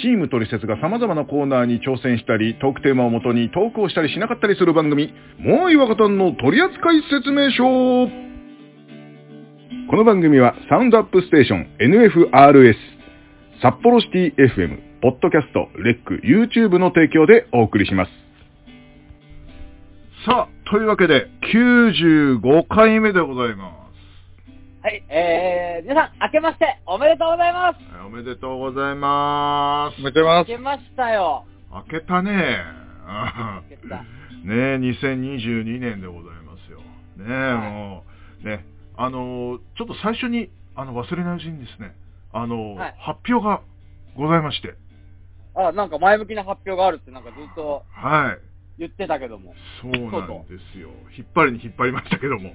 チームトリセツが様々なコーナーに挑戦したり、トークテーマをもとにトークをしたりしなかったりする番組、もう岩方の取扱説明書この番組はサウンドアップステーション NFRS、札幌シティ FM、ポッドキャスト、レック、YouTube の提供でお送りします。さあ、というわけで、95回目でございます。はい、えー、皆さん、明けましておめでとうございますおめでとうございます。おめでとうございます。明けましたよ。明けたね。明けた。ね2022年でございますよ。ねはい、もう、ね、あの、ちょっと最初に、あの、忘れないうちにですね、あの、はい、発表がございまして。あ、なんか前向きな発表があるってなんかずっと。はい。言ってたけども。そうなんですよ。引っ張りに引っ張りましたけども。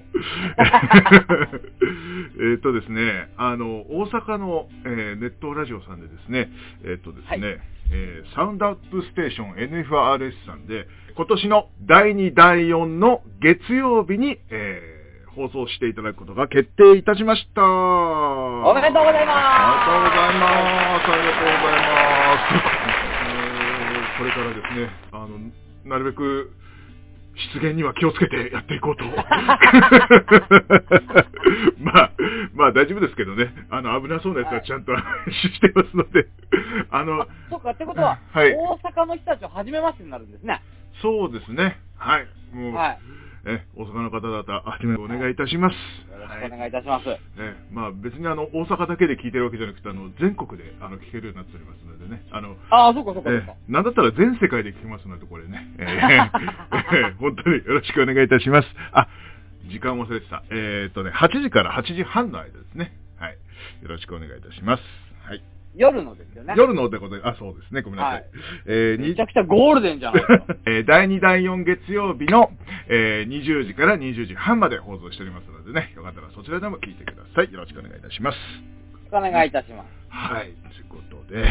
えっとですね、あの、大阪の、えー、ネットラジオさんでですね、えー、っとですね、はい、えー、サウンドアップステーション NFRS さんで、今年の第2、第4の月曜日に、えー、放送していただくことが決定いたしました。おめでとうございます。ありがとうございます。ありがとうございます。えー、これからですね、あの、なるべく、出現には気をつけてやっていこうと。まあ、まあ大丈夫ですけどね。あの、危なそうなやつはちゃんと、はい、してますので。あの、そうか、ってことは、はい、大阪の人たちは初めましてになるんですね。そうですね。はい。もう、はい、え、大阪の方々、あじめお願いいたします。よろしくお願いいたします。え、まあ別にあの、大阪だけで聞いてるわけじゃなくて、あの、全国であの聞けるようになっておりますのでね。あの、ああ、そうかそうかそうか。なんだったら全世界で聞けますので、これね。えー、本当によろしくお願いいたします。あ、時間忘れてた。えー、っとね、8時から8時半の間ですね。はい。よろしくお願いいたします。はい。夜のですよね。夜のでございます。あ、そうですね。ごめんなさい。はい、えー、めちゃくちゃゴールデンじゃないですか。えー、第2、第4月曜日の、えー、20時から20時半まで放送しておりますのでね、よかったらそちらでも聞いてください。よろしくお願いいたします。お願いいたします。はい。ということで、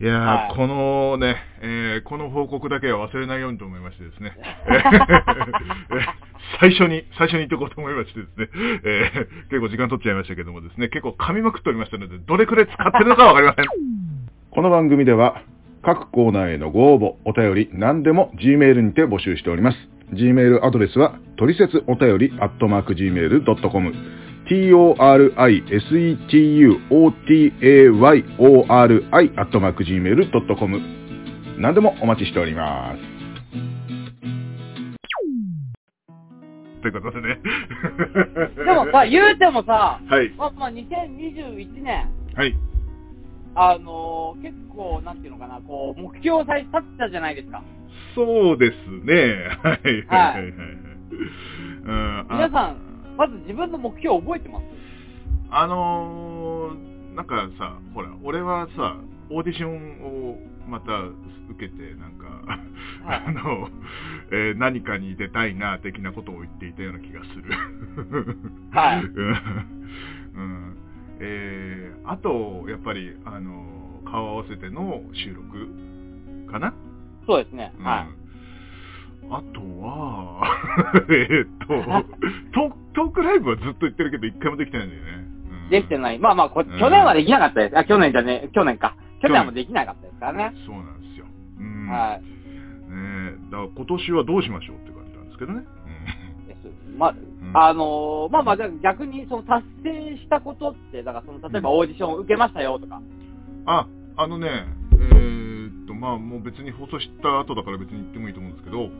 いやー、はい、このね、えー、この報告だけは忘れないようにと思いましてですね。最初に、最初に言っておこうと思いましてですね、えー、結構時間取っちゃいましたけどもですね、結構噛みまくっておりましたので、どれくらい使ってるのかわかりません。この番組では、各コーナーへのご応募、お便り、何でも Gmail にて募集しております。Gmail アドレスは、トリセツお便り、アットマーク Gmail.com。T-o-r-i-s-e-t-u-o-t-a-y-o-r-i アットマーク Gmail.com 何でもお待ちしております。ということでね。でもさ、言うてもさ、はい。まあ、まあ、2021年。はい。あのー、結構、なんていうのかな、こう、目標さえ立ったじゃないですか。そうですね。はい。はい。はい。うん、皆さん、まず自分の目標覚えてますあのー、なんかさ、ほら、俺はさ、オーディションをまた受けて、なんか、はい、あの、えー、何かに出たいな、的なことを言っていたような気がする。はい。うん。えー、あと、やっぱり、あの、顔合わせての収録かな？そうですね。うん、はい。あとは、えっと、トークライブはずっと言ってるけど、一回もできてないんだよね。うん、できてない。まあまあこ、去年はできなかったです。あ、去年じゃね、去年か。去年もできなかったですからね。そうなんですよ。うん。はい。ねだから今年はどうしましょうって感じなんですけどね。うん、です。まあ、あのー、まあまあ、逆にその達成したことって、だからその、例えばオーディションを受けましたよとか。あ、あのね、えー、まあもう別に放送した後だから別に言ってもいいと思うんですけど、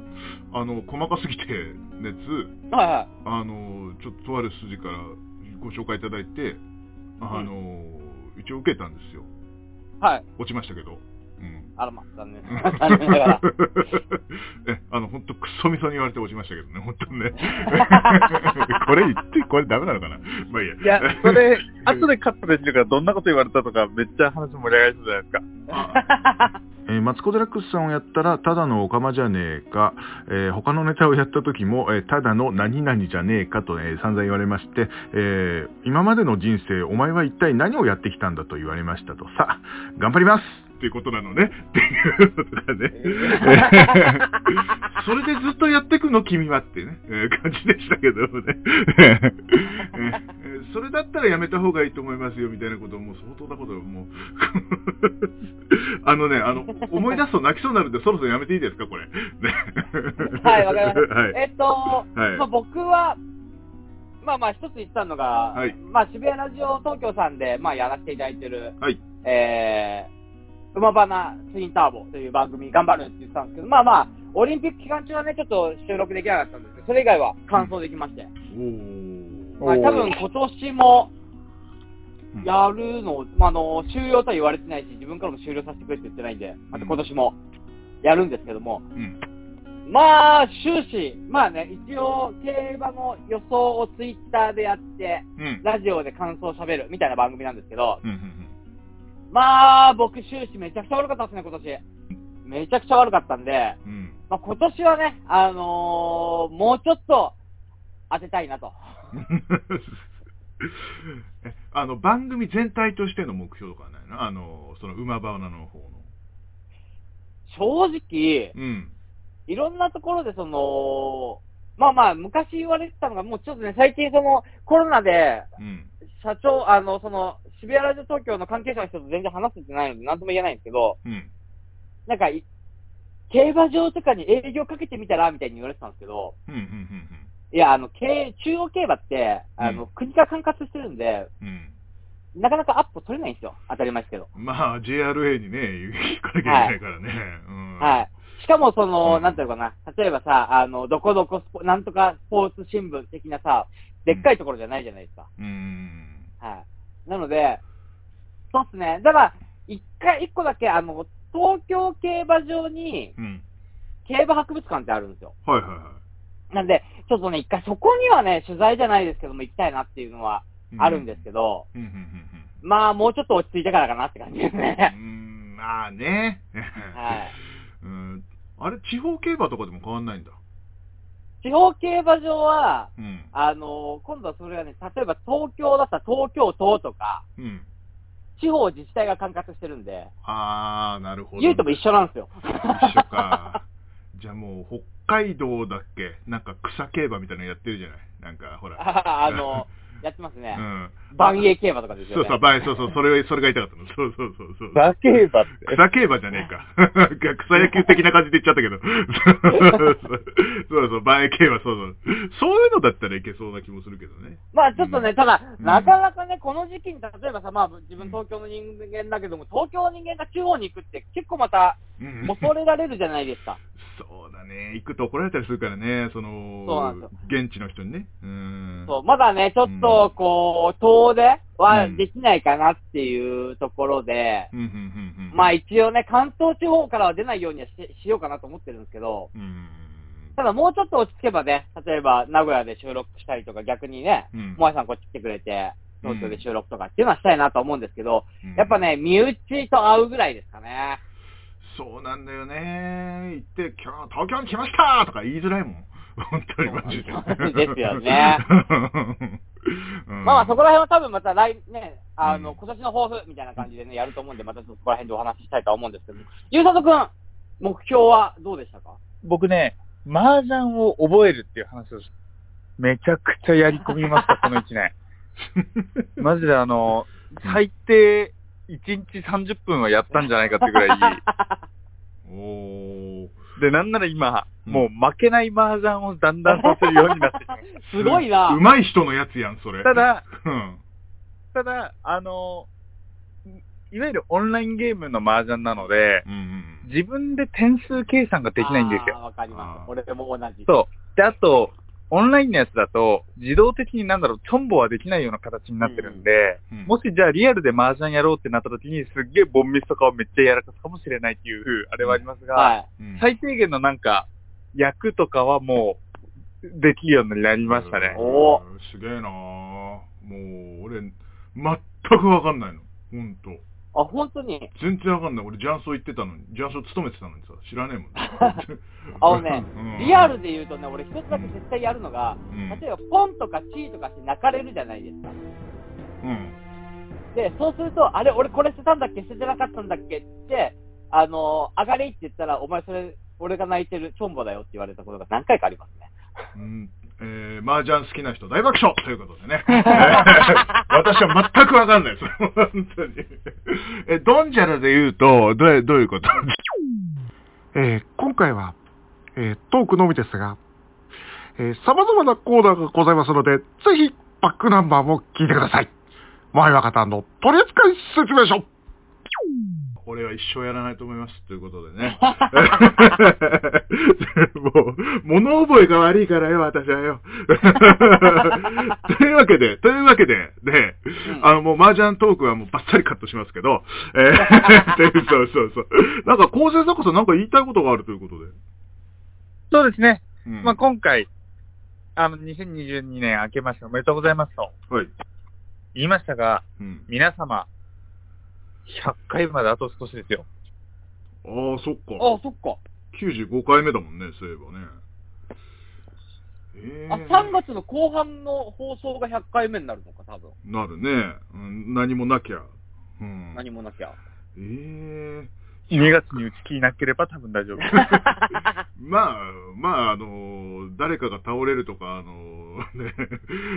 あの、細かすぎて 熱、はいはい。あの、ちょっととある筋からご紹介いただいて、あの、うん、一応受けたんですよ。はい。落ちましたけど。うん。あらま、残念。残念ながら。え、あの、ほんとクソみそに言われて落ちましたけどね、ほんとね。これ言って、これダメなのかなまあいいや。いや、それ、後でカットできるからどんなこと言われたとか、めっちゃ話盛り上がりそうじゃないですか。えー、マツコ・デラックスさんをやったら、ただのオカマじゃねえか、えー、他のネタをやった時も、えー、ただの何々じゃねえかと、えー、散々言われまして、えー、今までの人生、お前は一体何をやってきたんだと言われましたと。さあ、頑張りますっていうことなのね。っていうのとかね。それでずっとやってくの君はってね、えー、感じでしたけどもね。それだったらやめた方がいいと思いますよ、みたいなことをもう相当なことをもう、あのね、あの、思い出すと泣きそうになるんで、そろそろやめていいですか、これ。ね、はい、わかりました。はい。えっと、はいまあ、僕は、まあまあ一つ言ったのが、はいまあ渋谷ラジオ東京さんで、まあやらせていただいてる、はい。えー、馬花ツインターボという番組頑張るって言ってたんですけど、まあまあ、オリンピック期間中はね、ちょっと収録できなかったんですけど、それ以外は完走できまして。まあ多分今年もうんやるの、まああの、終了とは言われてないし、自分からも終了させてくれって言ってないんで、また今年もやるんですけども、うん。まあ、終始、まあね、一応、競馬の予想をツイッターでやって、うん。ラジオで感想を喋るみたいな番組なんですけど、うん。うん。まあ、僕終始めちゃくちゃ悪かったですね、今年。めちゃくちゃ悪かったんで、うん。まあ今年はね、あのーもうちょっと当てたいなと。えあの、番組全体としての目標とかはないの？あの、その馬花の方の。正直、うん。いろんなところでその、まあまあ、昔言われてたのが、もうちょっとね、最近その、コロナで、うん。社長、あの、その、渋谷ラジオ東京の関係者の人と全然話せてないので、なんとも言えないんですけど、うん。なんかい、競馬場とかに営業かけてみたらみたいに言われてたんですけど、うん。うん。いや、あの、経中央競馬って、あの、うん国が管轄してるんで、うん。なかなかアップ取れないんですよ。当たり前ですけど。まあ、JRA にね、行かなきゃいけないからね。うん。はい。しかもその、うんなんていうのかな、例えばさ、あの、どこどこスポ、なんとかスポーツ新聞的なさ、でっかいところじゃないじゃないですか。うん。はい。なので、そうっすね。だから、一回、一個だけ、あの、東京競馬場に、うん。競馬博物館ってあるんですよ。はいはいはなんで、ちょっとね、一回そこにはね、取材じゃないですけども行きたいなっていうのは、い。あるんですけど、うん。うん。うん。まあ、もうちょっと落ち着いてからかなって感じですうね。ん。まあね。はい。うん。あれ、地方競馬とかでも変わんないんだ。地方競馬場は、うん。あの今度はそれがね、例えば東京だったら東京都とか、うん。地方自治体が管轄してるんで、あー、なるほど。言うとも一緒なんですよ。一緒か。じゃあもう、北海道だっけ？なんか草競馬みたいなのやってるじゃない？なんか、ほら。あの、やってますね。うん。万栄競馬とかですよね。そうそう、ばいそうそう、それ、それが言いたかったの。そうそうそうそう。馬競馬って。草競馬じゃねえか。草野球的な感じで言っちゃったけど。そうそう、前競馬、そうそう。そういうのだったらいけそうな気もするけどね。まあちょっとね、うんただ、うんなかなかね、この時期に、例えばさ、まあ自分東京の人間だけども、東京の人間が地方に行くって結構またうん恐れられるじゃないですか。そうだね。行くと怒られたりするからね、その、そうなんです現地の人にね。うん。そう、まだね、ちょっと、こう、遠出はうんできないかなっていうところで、うん、うん、うん、うん。まあ一応ね、関東地方からは出ないようにはししようかなと思ってるんですけど、うん。ただもうちょっと落ち着けばね、例えば名古屋で収録したりとか逆にね、うん。萌えさんこっち来てくれて、東京で収録とかっていうのはしたいなと思うんですけど、うんやっぱね、身内と会うぐらいですかね。そうなんだよね。行って、今日東京に来ましたとか言いづらいもん。本当にマジで。ですよねうん。まあまあそこら辺は多分また来年、あの、うん今年の抱負みたいな感じでね、やると思うんで、またそこら辺でお話ししたいとは思うんですけど、ゆうさとくん、目標はどうでしたか？僕ね、麻雀を覚えるっていう話をしめちゃくちゃやり込みました、この1年。マジであの、最低1日30分はやったんじゃないかってぐらい、おー。で、なんなら今、うんもう負けない麻雀をだんだんさせるようになってきまし すごいな。うまい人のやつやん、それ。た。ただ、うん。ただ、あの、いいわゆるオンラインゲームの麻雀なので、うんうん。自分で点数計算ができないんですよ。わかります。俺も同じ。そう。で、あと、オンラインのやつだと、自動的になんだろう、チョンボはできないような形になってるんで、うんもしじゃあリアルで麻雀やろうってなった時に、すっげえボンミスとかをめっちゃやらかすかもしれないっていう、あれはありますが、はい。うん最低限のなんか、役とかはもう、できるようになりましたね。おうんすげえなぁもう、俺、全くわかんないの。ほんと。あ、本当に？全然わかんない。俺、ジャンソー行ってたのに、ジャンソー勤めてたのにさ、知らねえもん。あのね うんリアルで言うとね、俺一つだけ絶対やるのが、うん例えばポンとかチーとかして泣かれるじゃないですか。うん。で、そうすると、あれ、俺これ捨てたんだっけ？捨ててなかったんだっけ？って、あのー、上がりって言ったら、お前それ、俺が泣いてるチョンボだよって言われたことが何回かありますね。うん。えー、麻雀好きな人大爆笑ということでね。えー私は全くわかんないです。本当に。え、ドンジャラで言うと、どうどういうこと？えー今回は、えートークのみですが、えー様々なコーナーがございますので、ぜひ、バックナンバーも聞いてください。前若方の取扱説明書。俺は一生やらないと思います。ということでね。もう、物覚えが悪いからよ、私はよ。というわけで、というわけで、で、うんあの、もう麻雀トークはもうバッサリカットしますけど、えー でそうそうそう。なんか、構成作家さんなんか言いたいことがあるということで。そうですね。うんまあ、今回、あの、2022年明けましておめでとうございますとはい。言いましたが、うん。皆様、100回まであと少しですよ。ああ、そっか。あ、そっか。95回目だもんね、そういえばね。えあ、ー、3月の後半の放送が100回目になるのか、多分。なるね。うん、何もなきゃ。うん。何もなきゃ。ええ2月に打ち切りなければ多分大丈夫。まあ、まあ、あの、誰かが倒れるとか、あの、ね、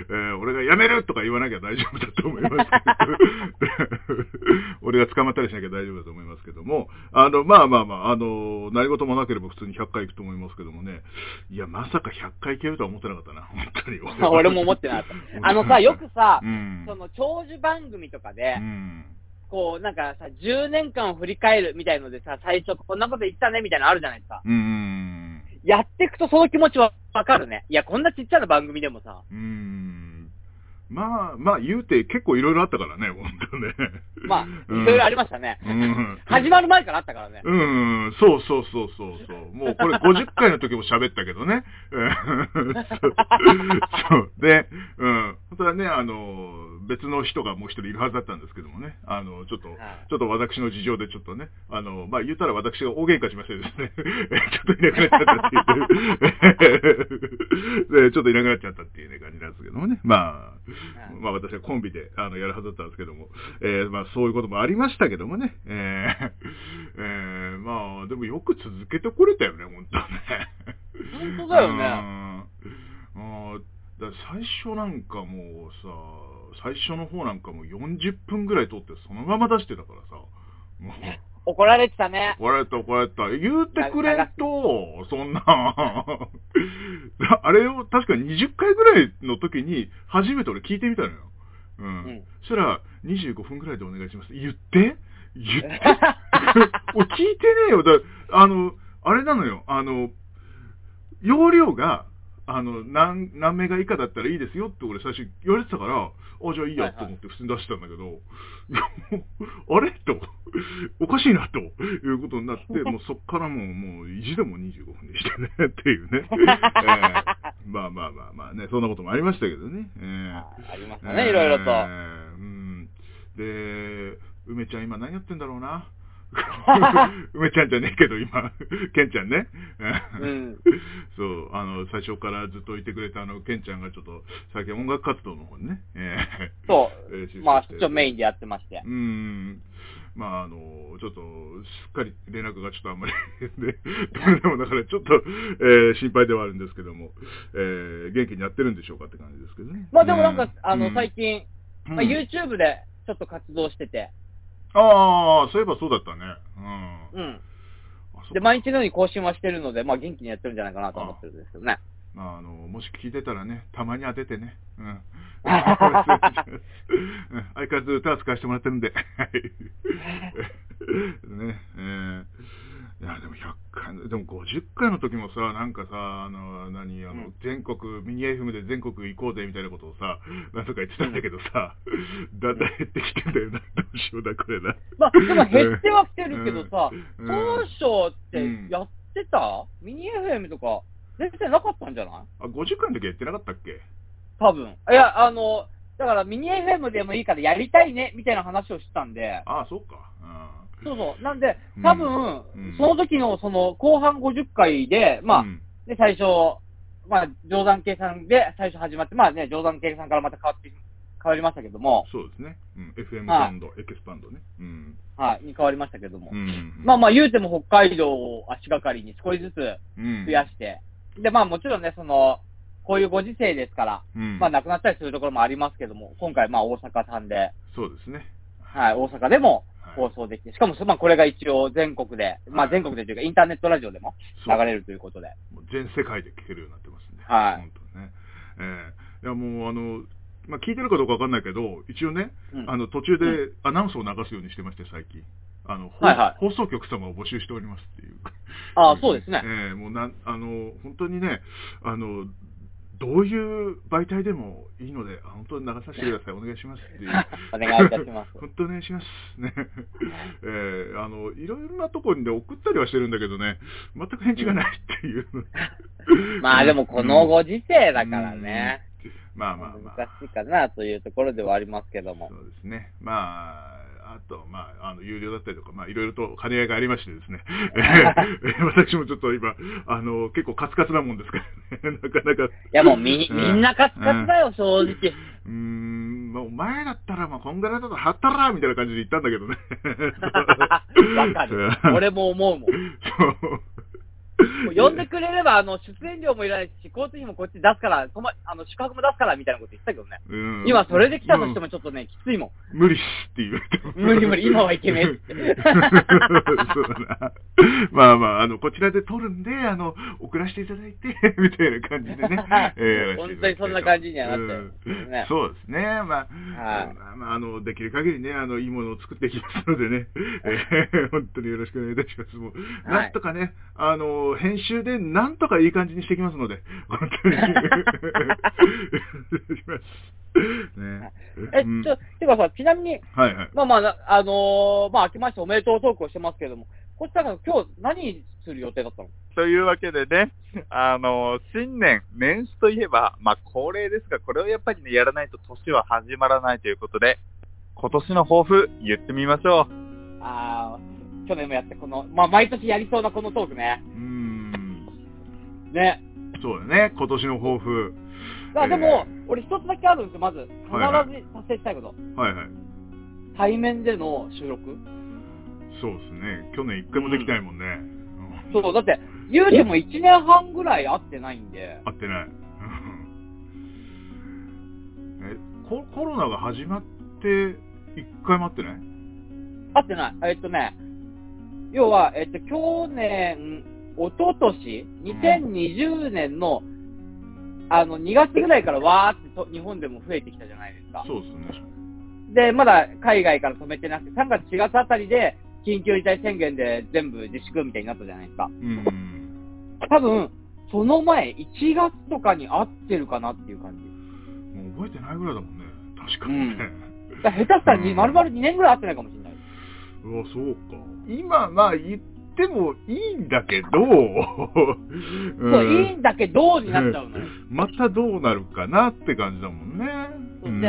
えー俺が辞めるとか言わなきゃ大丈夫だと思いますけど、俺が捕まったりしなきゃ大丈夫だと思いますけども、あの、まあまあまあ、あの、何事もなければ普通に100回行く。と思いますけどもね、いや、まさか100回行けるとは思ってなかったな、本当に。俺も思ってなかった。あのさ、よく。さう、ん。その長寿番組とかでう、ん。こう、なんかさ、10年間を振り返るみたいのでさ、最初こんなこと言ったねみたいなのあるじゃないですか。うん。やっていくとその気持ちはわかるね。いや、こんなちっちゃな番組でもさ、うん。まあ、まあ言うて結構いろいろあったからね、本当ね。まあ、いうんろいろありましたね。うん。始まる前からあったからね。うん、そうそうそうそうそう。もうこれ50回の時も喋ったけどね。うん そう。で、うん。本当はね、あの、別の人がもう一人いるはずだったんですけどもね。あの、ちょっと、はいちょっと私の事情でちょっとね、あの、まあ、言ったら私が大喧嘩しましてですね、ちょっといなくなっちゃったっていう。で、ちょっといなくなっちゃったっていうね、感じなんですけどもね。まあ、まあ私はコンビであのやるはずだったんですけども、えーまあそういうこともありましたけどもね。えーえーまあでもよく続けてこれたよね、本当ね。本当だよね。うんあーだ最初なんかもうさ、最初の方なんかもう40分ぐらい撮ってそのまま出してたからさ、もう、怒られてたね。怒られた怒られた。言うてくれんと、そんな、あれを確か20回ぐらいの時に初めて俺聞いてみたのよ。うん。うんそしたら、25分ぐらいでお願いします。言って？言って？俺聞いてねえよ。だあの、あれなのよ。あの、容量が、あの、何、何メガ以下だったらいいですよって俺最初言われてたから、あ、じゃあいいやと思って普通に出したんだけど、いやもうあれ？と、おかしいなということになって、もうそっからもう、もう意地でも25分にしてねっていうね。えーまあまあまあまあね、そんなこともありましたけどね。えーありましたね、いろいろと。えーうん。で、梅ちゃん今何やってんだろうな？梅ちゃんじゃねえけど今、ケンちゃんね。うん そう、あの、最初からずっといてくれたあの、ケンちゃんがちょっと、最近音楽活動の方にね、えーそえー。まあ、一応メインでやってましてう。ん。まあ、あの、ちょっと、すっかり連絡がちょっとあんまりで、どれでもだからちょっと、えー心配ではあるんですけども、えー元気にやってるんでしょうかって感じですけどね。まあでもなんかうん、あの、うん最近、うんまあ、YouTube でちょっと活動してて、ああ、そういえばそうだったね。うん。うん。で、毎日のように更新はしてるので、まあ元気にやってるんじゃないかなと思ってるんですけどね。まあ、あの、もし聞いてたらね、たまに当ててね。うん。う ん相変わらず歌は使わせてもらってるんで。はい。ね、えーいや、でも100回、でも50回の時もさ、なんかさ、あの、何、あの、うん。全国、ミニ FM で全国行こうぜみたいなことをさ、なんとか言ってたんだけどさ、だんだん減ってきてんだよな、どうしようだ、これな。まあ、でも減ってはきてるけどさ、うん。当初ってやってた、ミニ FM とか出てなかったんじゃない？あ、50回の時やってなかったっけ？多分。いや、あの、だからミニ FM でもいいからやりたいね、みたいな話をしたんで、ああ、そうか。そうそう。なんでうん、多分、うんその時のその後半50回で、まあ、うんで、最初、まあ、定山計算で最初始まって、まあね、定山計算からまた変わって、変わりましたけども、そうですね。うん、FM はいバンド、エキスパンドね。うん。はい、に変わりましたけども。うん。まあまあ言うても北海道を足がかりに少しずつうん、増やして、で、まあもちろんね、その、こういうご時世ですから、うん。まあ亡くなったりするところもありますけども、今回まあ大阪さんで、そうですね。はい、大阪でもはい放送できて、しかもまあこれが一応全国で、まあ全国でというかインターネットラジオでも流れるということで。もう全世界で聞けるようになってますんで。はい本当にね。ええいや、もう、あの、まあ、聞いてるかどうかわかんないけど、一応ね、うんあの、途中でアナウンスを流すようにしてまして、最近。あの、ほはいはい放送局様を募集しておりますっていう。ああ、そうですね。ええもうなん、あの、本当にね、あの、どういう媒体でもいいので、あ本当に流させてください。お願いしますっていう。お願いいたします。本当お願いします。ね。えーあの、いろいろなところで送ったりはしてるんだけどね、全く返事がないっていう。まあでもこのご時世だからね、うん。まあまあまあ。難しいかなというところではありますけどもそ。うですね。まあ、あと、まあ、あの、有料だったりとか、まあ、いろいろと兼ね合いがありましてですね。え ー私もちょっと今、あの、結構カツカツなもんですからね。なかなか。いいやもうみ、みんなカツカツだよ、正直。うーん、まあ、お前だったら、まあ、こんぐらいだとはったらみたいな感じで言ったんだけどね。わかる。俺も思うもん。そう。呼んでくれれば、あの、出演料もいらないし、交通費もこっち出すから、泊まあの、宿泊も出すから、みたいなこと言ってたけどね。うん今、それで来たとしてもちょっとね、きついもん。無理っすって言われて無理無理、今はいけねえって。そうだな。まあまあ、あの、こちらで撮るんで、あの、送らせていただいて、みたいな感じでね。えー本当にそんな感じにはなってるうんねそうですね。まあ、はいまあまあ、あの、できる限りね、あの、いいものを作っていきますのでね、えー本当によろしくお願いいたします。もう、はいなんとかね、あの、編集でなんとかいい感じにしていきますので、本当に。ね。え、うんちょ、てかさ、ちなみに、はいはい。まあまあな、あのーまあ、明けましておめでとうトークをしてますけれども、こっちら今日何する予定だったの？というわけでね、あの、新年、年始といえば、まあ恒例ですが、これをやっぱりね、やらないと年は始まらないということで、今年の抱負、言ってみましょう。あー、去年もやって、この、まあ、毎年やりそうなこのトークね。うーん。ね。そうだね、今年の抱負。あでも、え俺一つだけあるんですよ、まず。必ず達成したいこと。はいはい。対面での収録？そうですね。去年一回もできないもんね。うんそう、だって、言うても1年半ぐらい会ってないんで。合ってない。えコ、コロナが始まって一回も会ってない？会ってない。えっとね、要は、えっと、去年、一昨年2020年の、あの、2月ぐらいからわーってと日本でも増えてきたじゃないですか。そうですね。で、まだ海外から止めてなくて、3月4月あたりで、緊急事態宣言で全部自粛みたいになったじゃないですか。うん。多分、その前、1月とかに会ってるかなっていう感じ。もう覚えてないぐらいだもんね。確かにね。だから下手したらに、うん丸々2年ぐらい会ってないかもしれない。うわ、そうか。今、まあ言ってもいいんだけど、そう、んいいんだけど、になっちゃうのよ。またどうなるかなって感じだもんね。そうん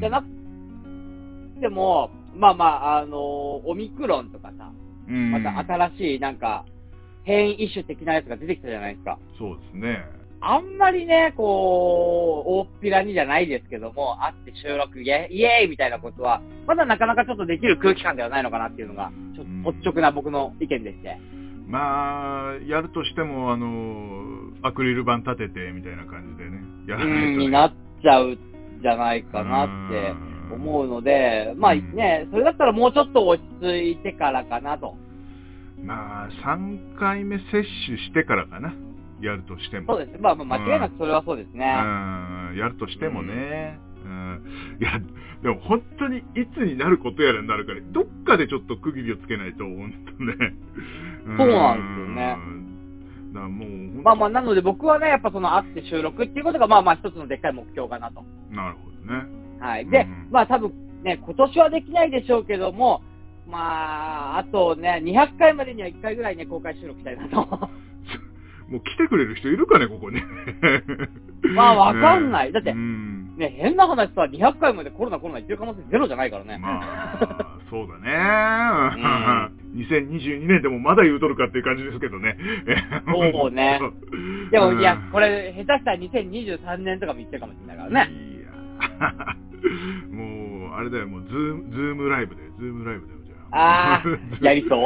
じゃなくても、まあまあ、あのーオミクロンとかさ、うんまた新しいなんか、変異種的なやつが出てきたじゃないですか。そうですね。あんまりね、こう、大っぴらにじゃないですけども、会って収録イエイイエーイみたいなことは、まだなかなかちょっとできる空気感ではないのかなっていうのが、ちょっと率直な僕の意見でして。まあ、やるとしても、あの、アクリル板立ててみたいな感じでね、やらうないと、ね。ん、になっちゃうんじゃないかなって思うので、まあね、それだったらもうちょっと落ち着いてからかなと。まあ、3回目接種してからかな。やるとしても。そうですね。まあまあ間違いなくそれはそうですね。うん、やるとしてもね。うん。いや、でも本当にいつになることやらになるから、どっかでちょっと区切りをつけないと、本当ね。そうなんですよねうん。だもう、まあまあ、なので僕はね、やっぱその会って収録っていうことがまあまあ一つのでっかい目標かなと。なるほどね。はい。で、うんまあ多分ね、今年はできないでしょうけども、まあ、あとね、200回までには1回ぐらいね、公開収録したいなと。もう来てくれる人いるかね、ここに。まあわかんないだってうんね、変な話さ、200回までコロナコロナ言ってる可能性ゼロじゃないからね。まあ、そうだね。2022年でもまだ言うとるかっていう感じですけどね。そうね でも、うんいや、これ、下手したら2023年とかも言ってるかもしれないからね。いや。もう、あれだよ、もう、 Zoom、Zoom ライブだよ、 Zoom ライブだよ、じゃあ。あー、やりそう。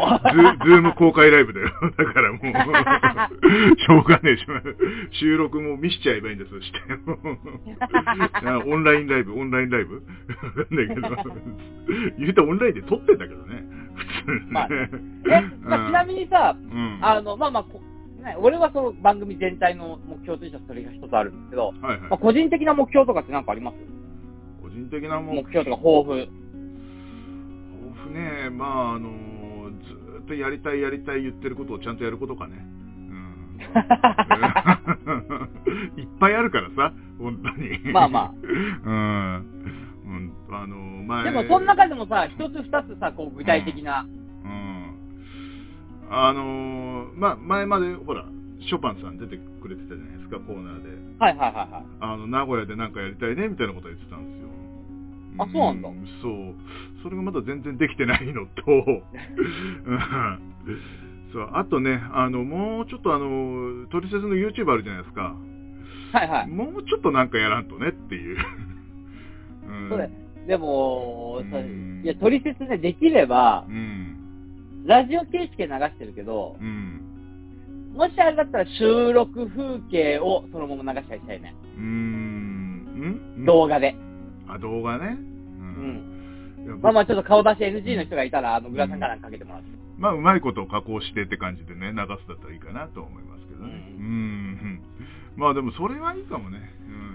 ズ Zoom 公開ライブだよ。だからもう、しょうがねえし、収録も見せちゃえばいいんだ、そして。あオンラインライブ、オンラインライブ？わかんないけど。言うとオンラインで撮ってんだけどね。普通にね。まあまあ、ちなみにさ、うん。あの、まあまあ、こね、俺はその番組全体の目標としてはそれが一つあるんですけど、はいはいまあ、。個人的な目標とかって何かあります？個人的な目標とか抱負。ね、まあ、あの、ずーっとやりたいやりたい言ってることをちゃんとやることかね。うん。いっぱいあるからさ、本当に。まあまあ。うん。うん、あの、前。でも、その中でもさ、一つ二つさ、こう、具体的な、うん。あのーまあ、前まで、ほら、ショパンさん出てくれてたじゃないですか、コーナーで。はいはいはいはい。あの、名古屋でなんかやりたいね、みたいなこと言ってたんですよ。あそうなんだそう。それがまだ全然できてないのと、うんそう、あとね、あの、もうちょっとあの、トリセツの YouTube あるじゃないですか。はいはい。もうちょっとなんかやらんとねっていう。うんそうだよでも、さうんいや、取説ね、できれば、うん。ラジオ形式で流してるけど、うん。もしあれだったら収録風景をそのまま流したりしたいね。う。ん動画で。あ、動画ね。う。うんん。いやまあまあちょっと顔出し NG の人がいたら、あの、グラさんからかけてもらって。まあ、うまいことを加工してって感じでね、流すだったらいいかなと思いますけどね。ううんん。まあでもそれはいいかもね。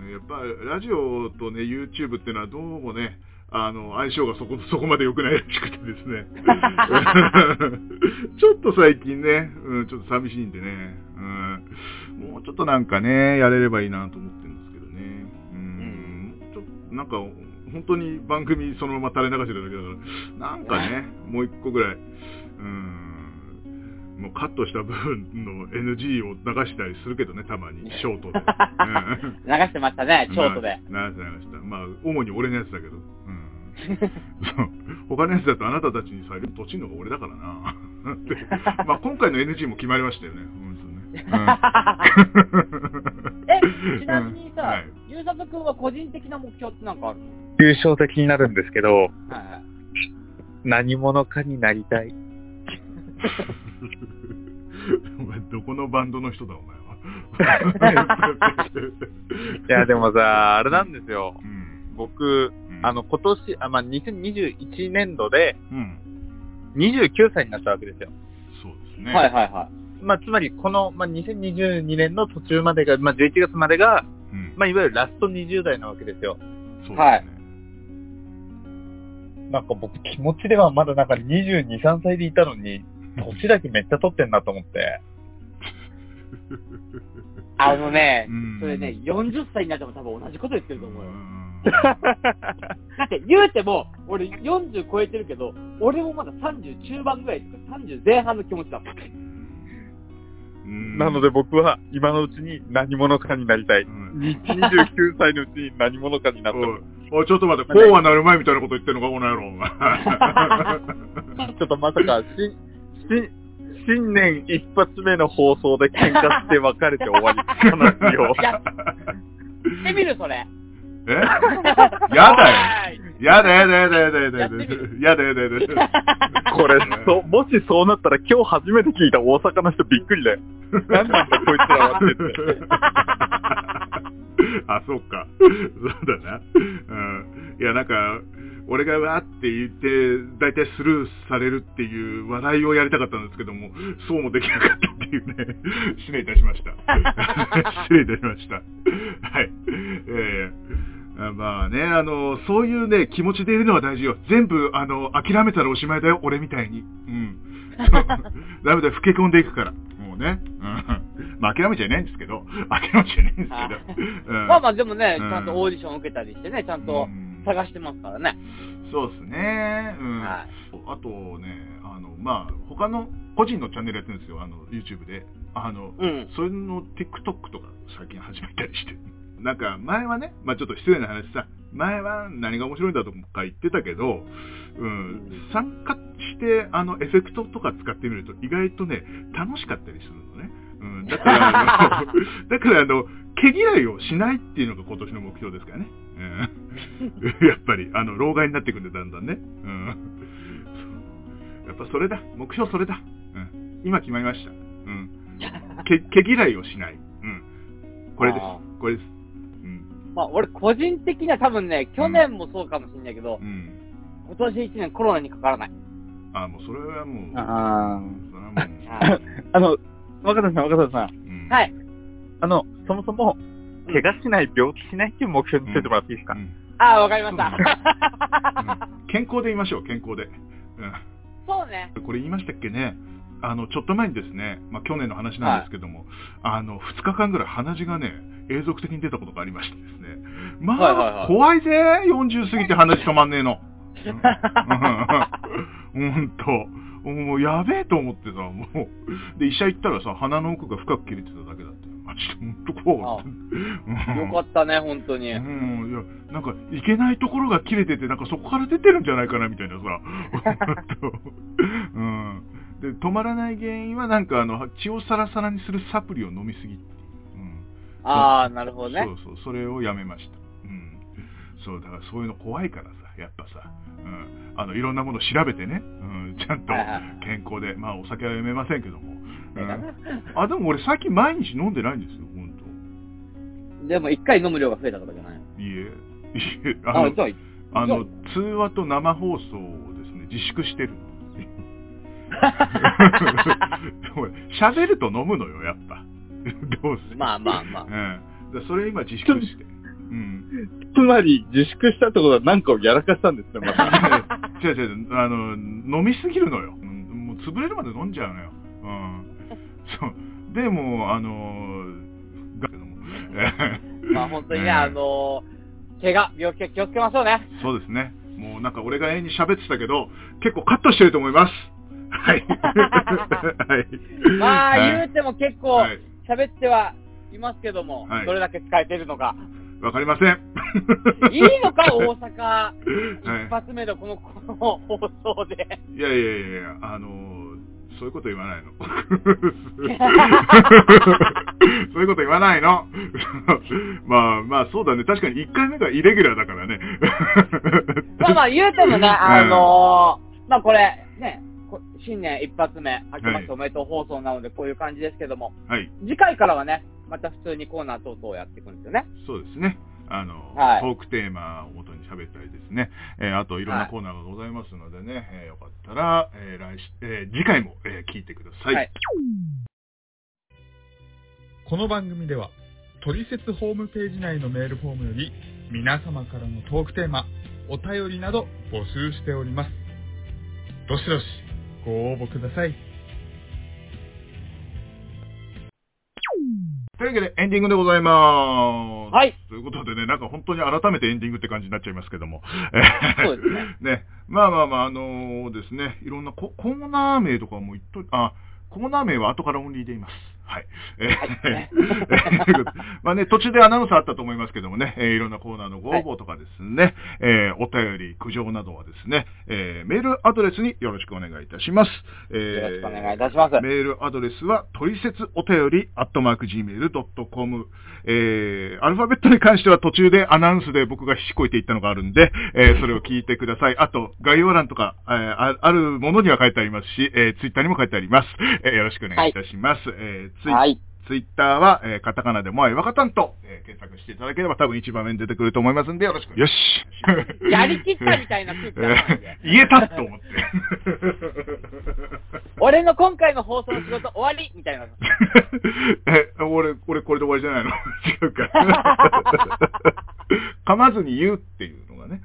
うん。やっぱラジオとね、YouTube っていうのはどうもね、あの、相性がそこ、そこまで良くないらしくてですね。ちょっと最近ね、うん、ちょっと寂しいんでね、うん。もうちょっとなんかね、やれればいいなと思っなんか、本当に番組そのまま垂れ流してるだけだから、なんかね、もう一個ぐらい、うん。もうカットした部分の NG を流したりするけどね、たまに、ショートで。うん流してましたね、ショートで。流した流した。まあ、主に俺のやつだけど。うん。そう。他のやつだとあなたたちにされるとちんのが俺だからな。まあ、今回の NG も決まりましたよね。うんね え、ちなみにさ、はいゆうさとくんは個人的な目標ってなんかあるの？優勝的になるんですけど、はいはい。何者かになりたい。お前、どこのバンドの人だ、お前は？いや、でもさ、あれなんですよ。うん。僕、うんあの、今年、あ、まあ、2021年度でうん。29歳になったわけですよ。そうですね。はいはいはい。まあ、つまり、この、まあ、2022年の途中までが、まあ、11月までが、うん。まあ、いわゆるラスト20代なわけですよ。そうはいですね。なんか僕、気持ちではまだなんか22、3歳でいたのに、年だけめっちゃ取ってんなと思って。あのねうん、それね、40歳になっても多分同じこと言ってると思うよ。ん だって言うても、俺40超えてるけど、俺もまだ30中盤ぐらいとか30前半の気持ちだもん。うんなので僕は今のうちに何者かになりたい。うんに29歳のうちに何者かになっても おちょっと待って、こうはなる前みたいなこと言ってんのか、この野郎、お前。ちょっとまさか、し、し、新年一発目の放送で喧嘩して別れて終わり。話を。やってみるそれ。え？やだよ。やだやだやだやだやだやだやだやだやだやだ。これ、そ、もしそうなったら今日初めて聞いた大阪の人びっくりだよ。なんなんだこいつらはってて。あ、そうか。そうだな。うん。いや、なんか、俺がわーって言って、だいたいスルーされるっていう話題をやりたかったんですけども、そうもできなかったっていうね、失礼いたしました。失礼いたしました。はい。えーあまあね、あの、そういうね、気持ちでいるのは大事よ。全部、あの、諦めたらおしまいだよ、俺みたいに。うん。ダメだよ、老け込んでいくから。もうね。うん。まあ、諦めちゃいないんですけど、諦めちゃいないんですけど。うんまあまあでもね、ちうんゃんとオーディション受けたりしてね、ちゃんとうん探してますからね。そうですね。うん。はいあとね、あの、まあ、他の個人のチャンネルやってるんですよ、あの、YouTube で。あの、うん。それの TikTok とか最近始めたりして。なんか、前はね、まあちょっと失礼な話さ、前は何が面白いんだとか言ってたけど、うん、参加して、あの、エフェクトとか使ってみると意外とね、楽しかったりするのね。うん、だから、あの、だから、あの、毛嫌いをしないっていうのが今年の目標ですからね。うん、やっぱり、あの、老害になっていくんで、だんだんね。うんぱそれだ。目標それだ。うん。今決まりました。うん。け、毛嫌いをしない。うん。これですあ。これです。うん。まあ、俺個人的には多分ね、去年もそうかもしれないけど、うん。今年1年コロナにかからない。あ、もうそれはもう、あそれはもう、は いあの、若田さん、若田さん。うんはい。あの、そもそも、怪我しない、病気しないっていう目標についてもらっていいですか、うんああ、わかりましうんた。健康でいましょう、健康で。うん。そうね。これ言いましたっけね、あの、ちょっと前にですね、まあ、去年の話なんですけども、あの、2日間ぐらい鼻血がね、永続的に出たことがありましてですね、まあ、はいはいはい怖いぜ、40過ぎて鼻血止まんねえの。うんほん と。もうやべえと思ってさ、もう。で、医者行ったらさ、鼻の奥が深く切れてただけだったよ。マジで、ほんと怖かった。うんよかったね、本当に。うん、いや、なんか、いけないところが切れてて、なんかそこから出てるんじゃないかな、みたいなさ。うん。で、止まらない原因は、なんか、あの、血をサラサラにするサプリを飲みすぎっていう。うん。ああ、なるほどねそ。うそう、それをやめました。うん。そう、だからそういうの怖いからさ、やっぱさ。うん。あの、いろんなもの調べてね。うん、ちゃんと健康で。まあ、お酒はやめませんけども。うん。あ、でも俺最近毎日飲んでないんですよ、ほんと。でも一回飲む量が増えたとかじゃないの？いいえ。いえ、あの、あ、あの、通話と生放送をですね、自粛してる。ほら 喋ると飲むのよ、やっぱ。どうせ。まあまあまあ。うん。でそれ今自粛して。うん。つまり、自粛したってことは何かをやらかしたんですね、また。違う違う、あの、飲みすぎるのよ。うんもう潰れるまで飲んじゃうのよ。うん。そう。でもう、あのだけども。まあ本当にね、う んあのー、怪我、病気は気をつけましょうね。そうですね。もうなんか俺が永遠に喋ってたけど、結構カットしてると思います。はい。はい。まあ、はい言うても結構はい、喋ってはいますけども、はいどれだけ使えてるのか。わかりません。いいのか、大阪、はい一発目のこのこの放送で。いやいやいやあのーそういうこと言わないの。そういうこと言わないの。まあまあそうだね。確かに1回目がイレギュラーだからね。まあまあ、言うてもね、あのー、まあこれ、ね、こ新年一発目、明けましておめでとう放送なのでこういう感じですけども、はい。次回からはね、また普通にコーナー等々をやっていくんですよね。そうですね。あの、はいトークテーマを元に喋ったりですね。えーあといろんなコーナーがございますのでね、えーよかったら、えー来しえー次回も、えー聞いてください。はいこの番組では、トリセツホームページ内のメールフォームより、皆様からのトークテーマ、お便りなど募集しております。どしどしご応募ください。というわけでエンディングでございます。はい。ということでね、なんか本当に改めてエンディングって感じになっちゃいますけども。そうですね。ね。まあまあまあ、あのですね、いろんなココーナー名とかも言っと、あ、コーナー名は後からオンリーで言います。はい。えー まあね、途中でアナウンスあったと思いますけどもね、えーいろんなコーナーのご応募とかですね、えーお便り、苦情などはですね、えーメールアドレスによろしくお願いいたします。えーよろしくお願いいたします。メールアドレスは、トリセツお便り、アットマーク Gmail.com。えー、アルファベットに関しては途中でアナウンスで僕がひこいていったのがあるんで、えー、それを聞いてください。あと、概要欄とか、えーああるものには書いてありますし、えー、ツイッターにも書いてあります。えー、よろしくお願いいたします。えーツイはい。ツイッターは、えーカタカナでもあいわかたんと、えー検索していただければ多分一番目に出てくると思いますんで、よろしく。よしやりきったみたいな空気言えたと思って。俺の今回の放送の仕事終わりみたいな。え、俺、俺これで終わりじゃないの？違うか。噛まずに言うっていうのがね。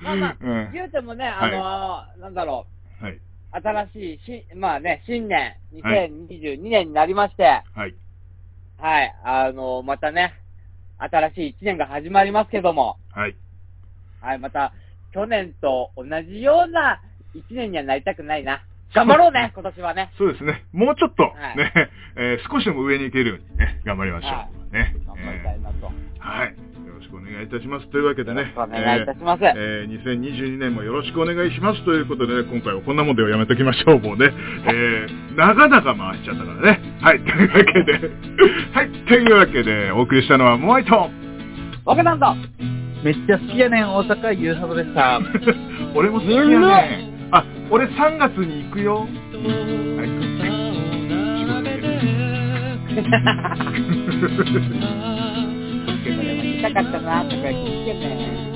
まあまあうん言うてもね、あのーなんだろう、はい。新しい、し、まあね、新年、はい2022年になりまして、はい。はい、あのーまたね、新しい1年が始まりますけども、はい。はい、また、去年と同じような1年にはなりたくないな。頑張ろうね、今年はね。そうですね。もうちょっと、はいね、えー少しでも上に行けるようにね、頑張りましょう。はね。頑張りたいなと。えーはい。くお願いいたします。というわけでね。お願いいたします。えー2022年もよろしくお願いしますということでね、今回はこんなもんではやめときましょう、もうね。えー、長々回しちゃったからね。はい、というわけで、はい、というわけで、お送りしたのはモアイト若さんと、めっちゃ好きやねん、大阪ゆうさとでした。俺も好きやねあ、俺3月に行くよ。はい。仕事でけどでも行きたかったなとか言ってね。